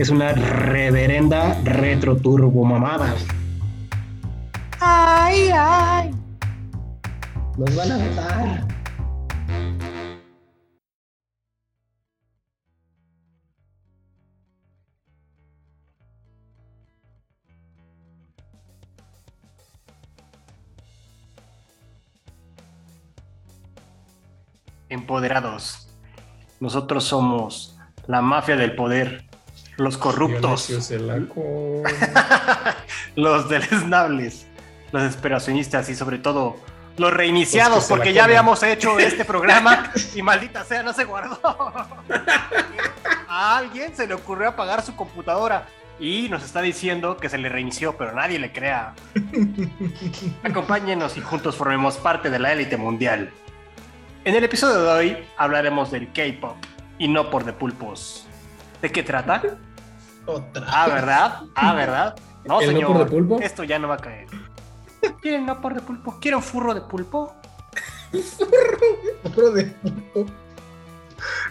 Es una reverenda retro turbo mamada. Ay, ay. Nos van a matar. Empoderados. Nosotros somos la mafia del poder, los corruptos, los deleznables, los esperacionistas y sobre todo los reiniciados, Los porque ya habíamos hecho este programa y maldita sea, no se guardó. A alguien se le ocurrió apagar su computadora y nos está diciendo que se le reinició, pero nadie le crea. Acompáñenos y juntos formemos parte de la élite mundial. En el episodio de hoy hablaremos del K-pop y no por de pulpos. ¿De qué trata? Otra. Ah, ¿verdad? Ah, ¿verdad? No, ¿El no señor. por de pulpo? Esto ya no va a caer. ¿Quieren no por de pulpo? ¿Quieren furro de pulpo? Otro de pulpo.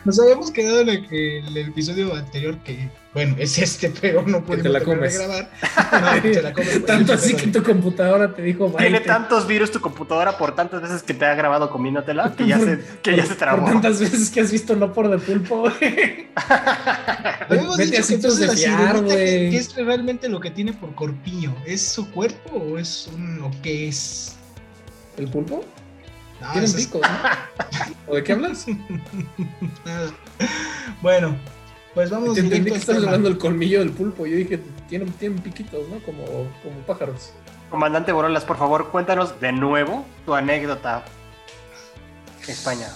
Nos habíamos quedado en el episodio anterior que, bueno, es este, pero no te pudimos la comes. grabar. No, te la comes. Tanto así que tu computadora te dijo Tiene tantos virus tu computadora por tantas veces que te ha grabado comiéndotela que ya se, que ya se Por trabó. tantas veces que has visto no por de pulpo, güey. Habíamos Vete dicho a que entonces de fiar, ¿qué, güey. qué es realmente lo que tiene por corpiño? ¿Es su cuerpo o es un o qué es? ¿El pulpo? Ah, Tienen eso es picos, ¿no? ¿O de qué hablas? nada. Bueno, pues vamos Te entendí directo que estás tema. hablando del colmillo del pulpo. Yo dije, tienen, tienen piquitos, ¿no? Como, como pájaros. Comandante Borolas, por favor, cuéntanos de nuevo tu anécdota. España.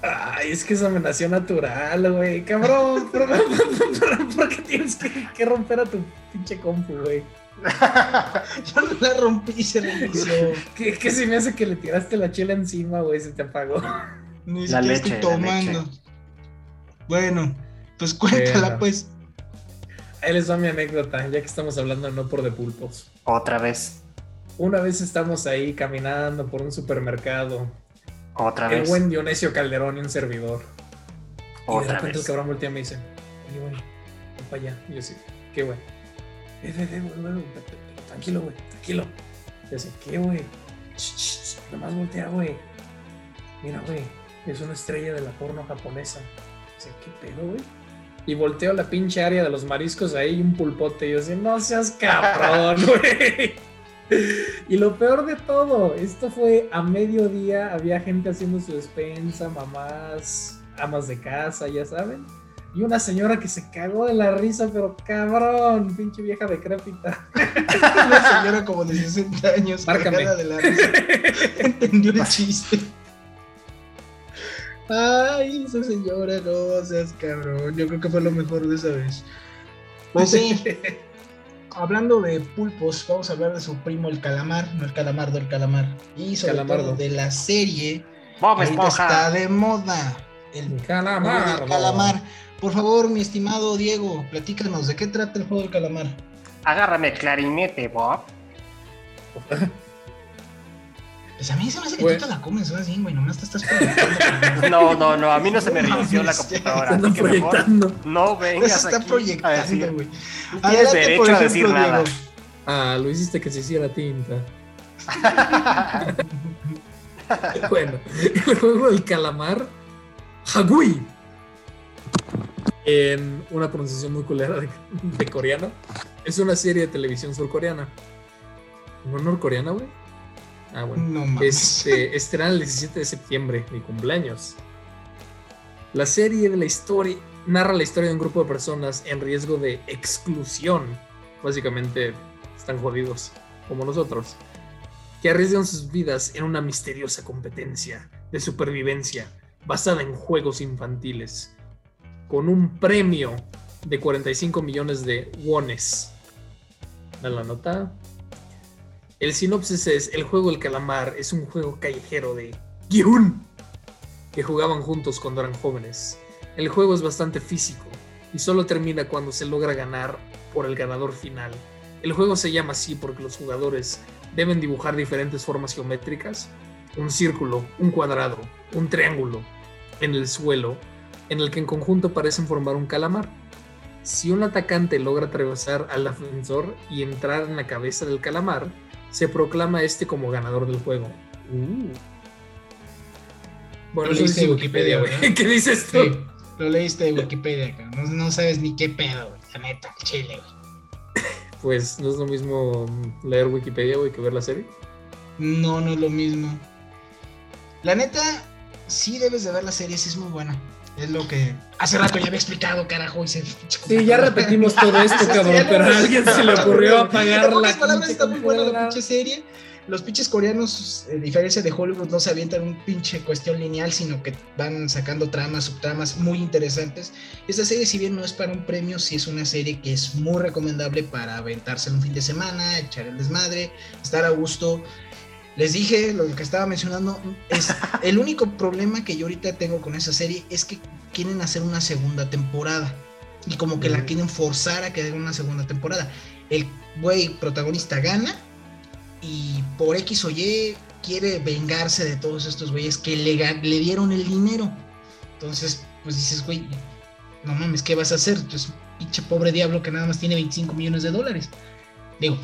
Ay, es que esa me nació natural, güey. Cabrón, ¿por, por- por qué tienes que, que romper a tu pinche compu, güey? Yo no la rompí, se reinició. ¿Qué, qué se me hace que le tiraste la chela encima, güey? Se te apagó. Ni La siquiera leche, estoy la tomando. Bueno, pues cuéntala, pues. Ahí les va mi anécdota, ya que estamos hablando de no por de pulpos. Otra vez. Una vez estamos ahí caminando por un supermercado. Otra El vez. buen Dionisio Calderón y un servidor. Y de Otra repente vez. el cabrón voltea y me dice, oye, güey, ven para allá. Y yo así, ¿qué, güey? Eh, eh, eh, güey, tranquilo, güey, tranquilo. Y yo así, ¿qué, güey? Nomás voltea, güey. Mira, güey, es una estrella de la porno japonesa. Dice, ¿qué pedo, güey? Y volteo la pinche área de los mariscos ahí y un pulpote. Y yo así, no seas cabrón, güey. Y lo peor de todo, esto fue a mediodía, había gente haciendo su despensa, mamás, amas de casa, ya saben. Y una señora que se cagó de la risa, pero cabrón, pinche vieja decrépita. Una señora como de 60 años, Márcame. de la risa. Entendió el chiste. Ay, esa señora, no seas cabrón. Yo creo que fue lo mejor de esa vez. Pues sí, hablando de pulpos, vamos a hablar de su primo el calamar, no el calamardo, el calamar. Y sobre Calamardo. todo de la serie. Bob está de moda. El Calamar. del calamar. Por favor, mi estimado Diego, platícanos, ¿de qué trata el juego del calamar? Agárrame el clarinete, Bob. Pues a mí se me hace que Güey. tú te la comes así, güey, nomás te estás proyectando. No, no, no. A mí no se me reinició la computadora. Se Así mejor no Se vengas está aquí proyectando, güey. Tienes Adelante, derecho por a decir ejemplo, nada. Diego. Ah, lo hiciste que se hiciera tinta. bueno, el juego del calamar, Hagui. En una pronunciación muy culera de, de coreano. Es una serie de televisión surcoreana. ¿No norcoreana, güey? Ah, bueno. No mames. Este, el 17 de septiembre, mi cumpleaños. La serie de la historia narra la historia de un grupo de personas en riesgo de exclusión. Básicamente están jodidos, como nosotros. Que arriesgan sus vidas en una misteriosa competencia de supervivencia basada en juegos infantiles. Con un premio de 45 millones de wones. Da la nota. El sinopsis es: El juego del calamar es un juego callejero de Gyun que jugaban juntos cuando eran jóvenes. El juego es bastante físico y solo termina cuando se logra ganar por el ganador final. El juego se llama así porque los jugadores deben dibujar diferentes formas geométricas, un círculo, un cuadrado, un triángulo en el suelo, en el que en conjunto parecen formar un calamar. Si un atacante logra atravesar al defensor y entrar en la cabeza del calamar, se proclama este como ganador del juego. Uh. Bueno, Lo leíste en Wikipedia, güey. ¿Qué dices tú? Sí, lo leíste de Wikipedia. No, no sabes ni qué pedo, güey. La neta, chile, güey. Pues no es lo mismo leer Wikipedia, güey, que ver la serie. No, no es lo mismo. La neta, sí debes de ver la serie, sí es muy buena. Es lo que hace rato ya había explicado, carajo. Y se... Sí, ya repetimos todo esto, cabrón, pero a alguien se le ocurrió apagar En la palabras está muy buena la pinche serie. Los pinches coreanos, a diferencia de Hollywood, no se avientan un pinche cuestión lineal, sino que van sacando tramas, subtramas muy interesantes. Esta serie, si bien no es para un premio, sí es una serie que es muy recomendable para aventarse un fin de semana, echar el desmadre, estar a gusto. Les dije lo que estaba mencionando, es el único problema que yo ahorita tengo con esa serie es que quieren hacer una segunda temporada y como que la Mm. quieren forzar a que haga una segunda temporada. El güey protagonista gana y por X o Y quiere vengarse de todos estos güeyes que le, dieron el dinero. Entonces, pues dices, güey, no mames, ¿qué vas a hacer? Pues pinche pobre diablo que nada más tiene 25 millones de dólares. Digo,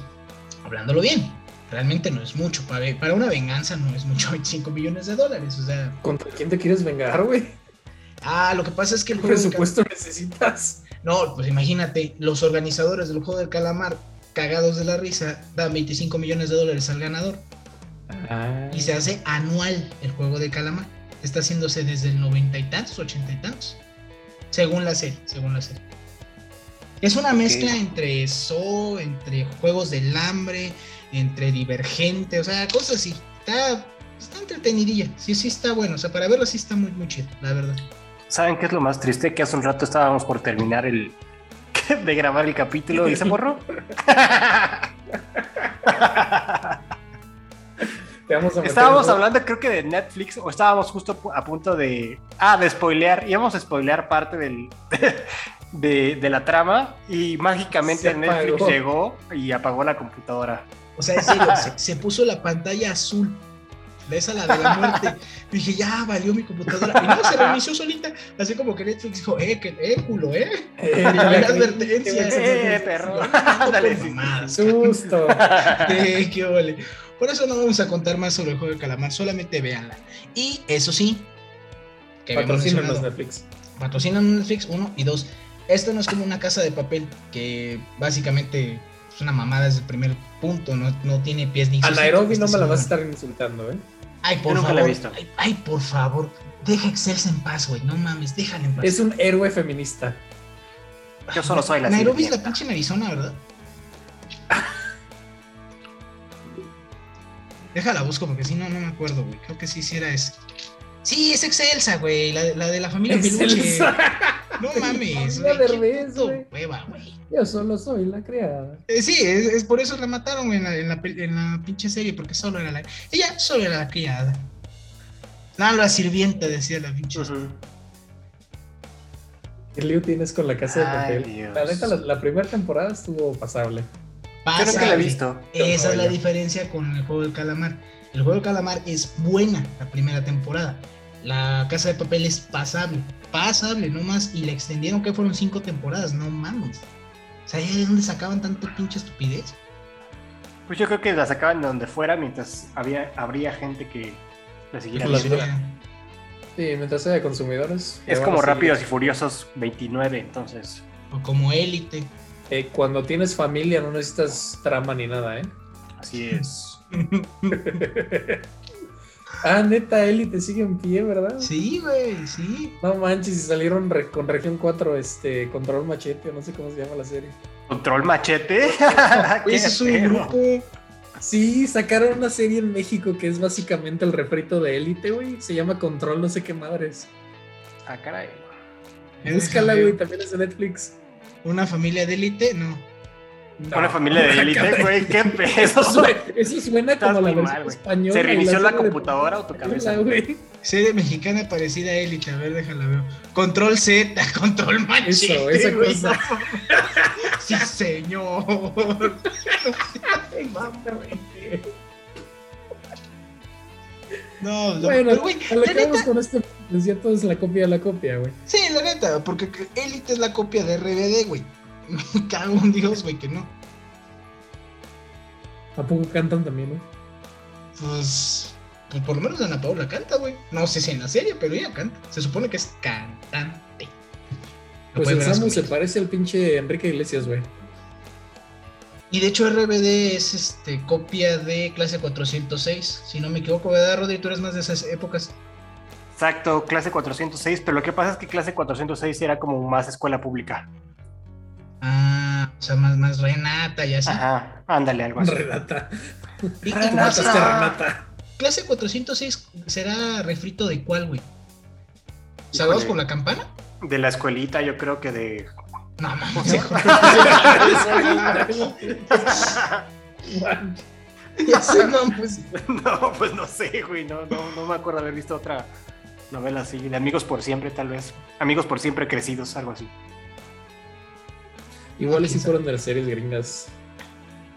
hablándolo bien, realmente no es mucho. Para, para una venganza no es mucho 25 millones de dólares. O sea, ¿Contra quién te quieres vengar, güey? ah, lo que pasa es que el ¿Qué juego del presupuesto necesitas? No, pues imagínate, los organizadores del juego del calamar, cagados de la risa, dan 25 millones de dólares al ganador. Y se hace anual el juego del calamar. Está haciéndose desde el 90 y tantos, 80 y tantos. Según la serie, según la serie. Es una mezcla entre eso, entre juegos del hambre, entre divergente, o sea, cosas así. Está, está entretenidilla. Sí, sí está bueno. O sea, para verlo sí está muy, muy chido, la verdad. ¿Saben qué es lo más triste? Que hace un rato estábamos por terminar el de grabar el capítulo y se borró. Estábamos hablando, creo que de Netflix, o estábamos justo a punto de. Ah, de spoilear. Íbamos a spoilear parte del. De, de la trama y mágicamente Netflix llegó y apagó la computadora. O sea, en serio, se, se puso la pantalla azul. De esa la de la muerte. Dije, ya valió mi computadora. Y no, se reinició solita. Así como que Netflix dijo, eh, que, eh, culo, eh. Eh, advertencia. Eh, perro. Ándale, Susto. Eh, qué vale. Por eso no vamos a contar más sobre el juego de calamar, solamente véanla. Y eso sí, que mencionado, Netflix. patrocinan Netflix, uno y dos. Esto no es como una casa de papel que básicamente es una mamada desde el primer punto, no, no tiene pies ni A Nairobi no me la vas a estar insultando, ¿eh? Ay, por Yo nunca favor. la he visto. Ay, ay, por favor. Deja Excelsa en paz, güey. No mames, déjala en paz. Es un héroe feminista. Yo solo soy la Nairobi es la pinche en Arizona, ¿verdad? Déjala busco porque si no, no me acuerdo, güey. Creo que sí, sí era ese. Sí, es Excelsa, güey. La, la de la familia Peluche. Excelsa. No mames, qué puto güey. hueva, güey. Yo solo soy la criada. Eh, sí, es, es por eso la mataron güey, en la, en, la, en la pinche serie, porque solo era la. Ella solo era la criada. No, la sirvienta, decía la pinche. Ujú. ¿Qué lío tienes con la casa de papel? Dios. La neta, la, la primera temporada estuvo pasable. Yo nunca la he visto. Esa es la diferencia con el juego del calamar. El juego del calamar es buena la primera temporada. La casa de papel es pasable. Pasable, no más. Y le extendieron que fueron cinco temporadas, no mames. O sea, ¿de dónde sacaban tanta pinche estupidez? Pues yo creo que la sacaban de donde fuera mientras había, habría gente que la siguiera la. Sí, mientras haya consumidores. Es como Rápidos y. Furiosos 29, entonces. O como élite. Eh, cuando tienes familia no necesitas trama ni nada, ¿eh? Así es. ah, neta, Elite sigue en pie, ¿verdad? Sí, güey, sí. No manches, y salieron re- con Región 4, este, Control Machete, o no sé cómo se llama la serie. Control machete. Ese es un grupo. Sí, sacaron una serie en México que es básicamente el refrito de Elite, güey. Se llama Control, no sé qué madres. Ah, caray. Búscala, güey, también es de Netflix. Una familia de élite, no. No. Una familia de élite, güey. ¿Qué Eso, sue- eso suena Estás como la versión mal, española. ¿Se reinició la serie de- computadora o tu cabeza? Güey. Serie mexicana parecida a Élite, a ver, déjala ver. Control Z, control machete. Eso, esa güey. cosa. Sí, señor. Ay, mamá, güey. No, no, Bueno, pero güey, a lo la que neta, vamos con esto, es la copia de la copia, güey. sí, la neta, porque Élite es la copia de RBD, güey. Me cago en Dios, güey, que no. ¿A poco cantan también, güey? Pues, pues por lo menos Ana Paula canta, güey. No sé si en la serie, pero ella canta. Se supone que es cantante. Pues el Samu se parece al pinche Enrique Iglesias, güey. Y de hecho RBD es este copia de clase 406, si no me equivoco, ¿verdad, Rodri? Tú eres más de esas épocas. Exacto, clase 406, pero lo que pasa es que clase 406 era como más escuela pública. Ah, o sea, más, más Renata y así. Ajá, ándale, algo así. Renata. Y- Renata. Renata. clase 406 será refrito de cuál, güey. ¿Salvados por la campana? De la escuelita, yo creo que de. No, mames. ya sé, no, pues. no, pues no sé, güey. No, no, no me acuerdo haber visto otra novela así. De Amigos por Siempre, tal vez. Amigos por Siempre crecidos, algo así. Igual y sí fueron de las series gringas.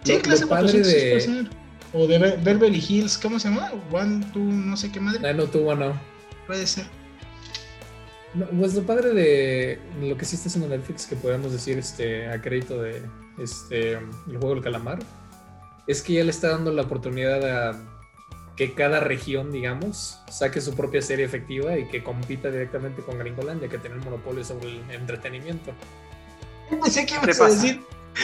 Sí, Lo- clase lo padre 406 puede de ser. O de Be- Beverly Hills, ¿cómo se llama? One, two, no sé qué madre. 90210. Puede ser. No, pues lo padre de lo que sí está haciendo Netflix, que podemos decir este, a crédito de este, el juego del calamar, es que ya le está dando la oportunidad a que cada región, digamos, saque su propia serie efectiva y que compita directamente con Gringolandia, que tiene el monopolio sobre el entretenimiento. Yo pensé que ¿Qué ibas a decir.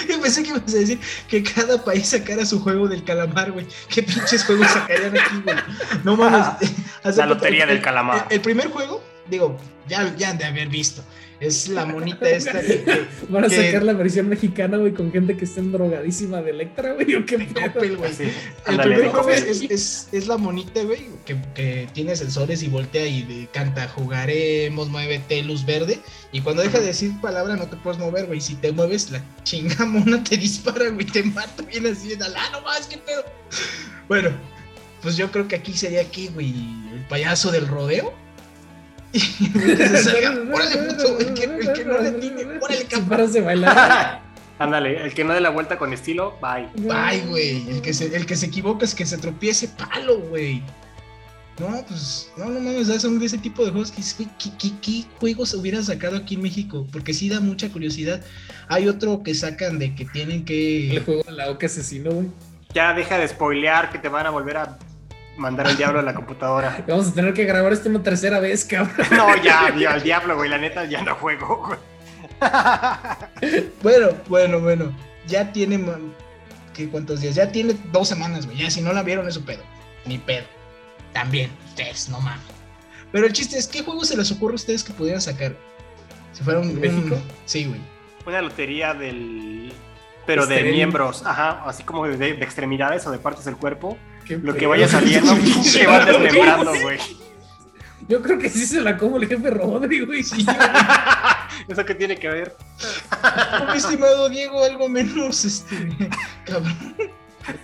Yo pensé que ibas a decir que cada país sacara su juego del calamar, güey. ¿Qué pinches juegos sacarían aquí, güey? No mames. haz de La lotería el- del calamar. El, el primer juego, digo, ya, ya han de haber visto. Es la monita esta que, que- Van a Que- sacar la versión mexicana, güey, con gente que esté drogadísima de Electra, güey, o qué? Coppel, güey. El primer es, Coppel. es, es- es la monita, güey, que, que tiene sensores y voltea y de- canta jugaremos, muévete, luz verde. Y cuando deja de decir palabra no te puedes mover, güey. Si te mueves, la chinga mona te dispara, güey, te mata bien así, de ah, no más, qué pedo. Bueno, pues yo creo que aquí sería aquí, güey, el payaso del rodeo. Y güey, que se salga, órale, puto, el que, el que no le tiene, órale, cabrón. bailar. Ándale, el que no dé la vuelta con estilo, bye. Ay, güey, el que se, el que se equivoca es que se tropiece palo, güey. No, pues, no, no mames, son de ese tipo de juegos que dices, güey, ¿qué, qué, qué juegos hubieran sacado aquí en México? Porque sí da mucha curiosidad. Hay otro que sacan de que tienen El que. juego de la oca asesino, güey. Ya deja de spoilear que te van a volver a mandar el diablo a la computadora. Vamos a tener que grabar esto una tercera vez, cabrón. No, ya, ya, al diablo, güey. La neta, ya no juego, güey. Bueno, bueno, bueno. Ya tiene. ¿Qué cuántos días? Ya tiene dos semanas, güey. Ya si no la vieron es su pedo. Ni pedo. También, ustedes, no mames. Pero el chiste es, ¿qué juegos se les ocurre a ustedes que pudieran sacar? Si fuera un. ¿México? un- sí, güey. Una lotería del. Pero de miembros, ajá, así como de, de extremidades o de partes del cuerpo. Qué Lo que vaya saliendo, se van desmembrando, güey. Yo creo que sí se la como el jefe Rodri, güey. ¿Eso qué tiene que ver? Mi estimado Diego, algo menos, este, cabrón.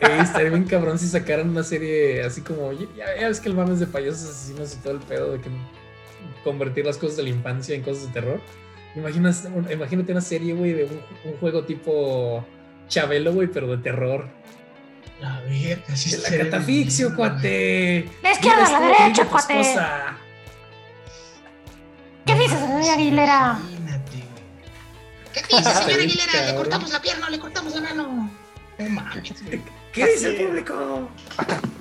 Ey, estaría bien cabrón si sacaran una serie así como. Ya, ya ves que el mames de payasos asesinos y todo el pedo de que convertir las cosas de la infancia en cosas de terror. Imaginas, imagínate una serie, güey, de un, un juego tipo Chabelo, güey, pero de terror. A ver, así El estaría catafixio, bien, cuate. La izquierda, la derecha, cuate. esposa. ¿Qué dices, señora Aguilera? Imagínate, güey. ¿Qué dices, señora Aguilera? Le cortamos la pierna, le cortamos la mano. No mames. ¿Qué dice el público?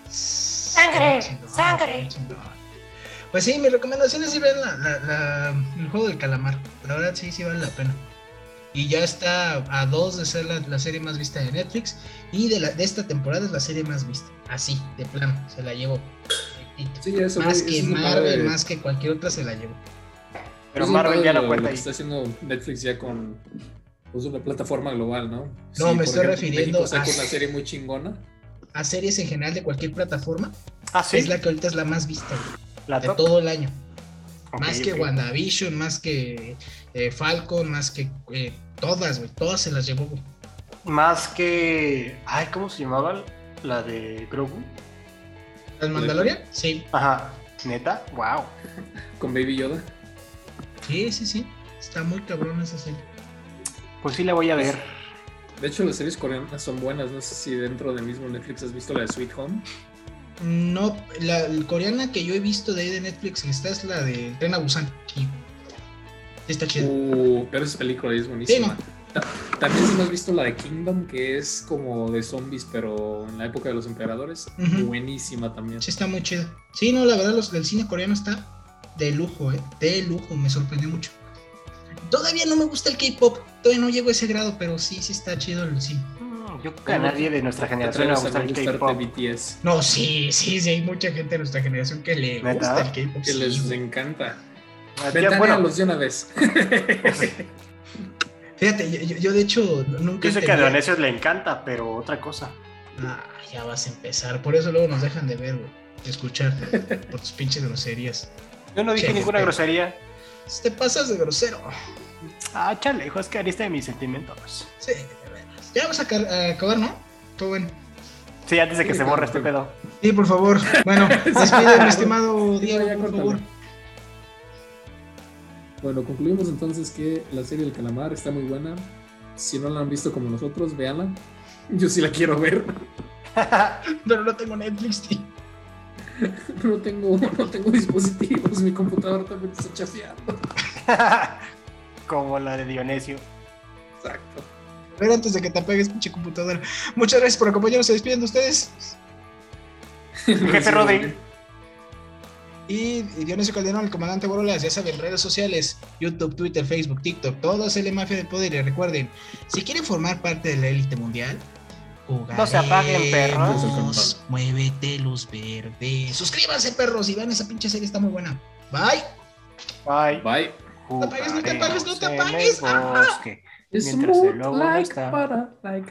Sangre, Chingón, sangre. Pues sí, mi recomendación es ir a ver la, la- la- el juego del calamar. La verdad sí, sí vale la pena. Y ya está a dos de ser la, la serie más vista de Netflix. Y de, la, de esta temporada es la serie más vista. Así, de plano, se la llevó. Sí, eso, más que eso Marvel, padre. más que cualquier otra se la llevó. Pero Eso Marvel ya lo- no lo cuenta ahí. está haciendo Netflix ya con pues, una plataforma global, ¿no? No, me estoy ejemplo, refiriendo a- una serie muy chingona. A series en general de cualquier plataforma, Ah, sí. es la que ahorita es la más vista güey, La de top. todo el año. Más que ok. WandaVision, más que eh, Falcon, más que eh, todas, güey. Todas se las llevó, güey. Más que. Ay, ¿cómo se llamaba? La de Grogu. ¿El Mandalorian? Sí. Ajá. Neta, wow. Con Baby Yoda. Sí, sí, sí. Está muy cabrón esa serie. Pues sí, la voy a ver. De hecho, las series coreanas son buenas. No sé si dentro del mismo Netflix has visto la de Sweet Home. No, la, la coreana que yo he visto de ahí de Netflix, esta es la de Tren a Busan. Sí. Está chido. Uh, pero esa película es buenísima. Ta- También si no has visto la de Kingdom, que es como de zombies, pero en la época de los emperadores. Buenísima también. Sí, está muy chida. Sí, no, la verdad, los del cine coreano está de lujo, ¿eh? De lujo, me sorprendió mucho. Todavía no me gusta el K-pop, todavía no llego a ese grado, pero sí, sí está chido el cine. Yo creo que a nadie de nuestra generación le va a gustar el no K-pop. No, sí, sí, sí, hay mucha gente de nuestra generación que le ¿Neta? gusta el K-pop. Que sí, les encanta. Ah, tía, Bueno, Ventanealos de una vez. Fíjate, yo, yo- yo de hecho nunca. yo sé que a Leonesios le encanta, pero otra cosa. Ah, ya vas a empezar. Por eso luego nos dejan de ver, güey. De escuchar. por tus pinches groserías. Yo no dije Sí, ninguna grosería. Te pasas de grosero. Ah, chale, hijo, es que ariste de mis sentimientos. Sí. Ya vamos a, ca- a acabar, ¿no? Todo bueno. Sí, antes de que Sí, se borre este pedo. Sí, por favor. Bueno, despide, mi estimado Diego, ya, por favor. Bueno, concluimos entonces que la serie del calamar está muy buena. Si no la han visto como nosotros, véanla. Yo sí la quiero ver. Pero no tengo Netflix, tío. No tengo, no tengo dispositivos, mi computador también está chafeando. Como la de Dionisio. Exacto. Ver, antes de que te apagues, pinche computadora. Muchas gracias por acompañarnos. Se despiden de ustedes. Jefe Rodri. Y y Dionisio Calderón, el comandante Borolas, ya saben, redes sociales, YouTube, Twitter, Facebook, TikTok, todos el Mafia del Poder. Y recuerden, si quieren formar parte de la élite mundial, No se apaguen, perros. jugaremos. Muévete, luz verde. Suscríbanse, perros, y vean esa pinche serie, está muy buena. Bye. Bye. Bye. te apagues, no te apagues, no te Jugaremos apagues. El. Mientras el lobo no like está. para like.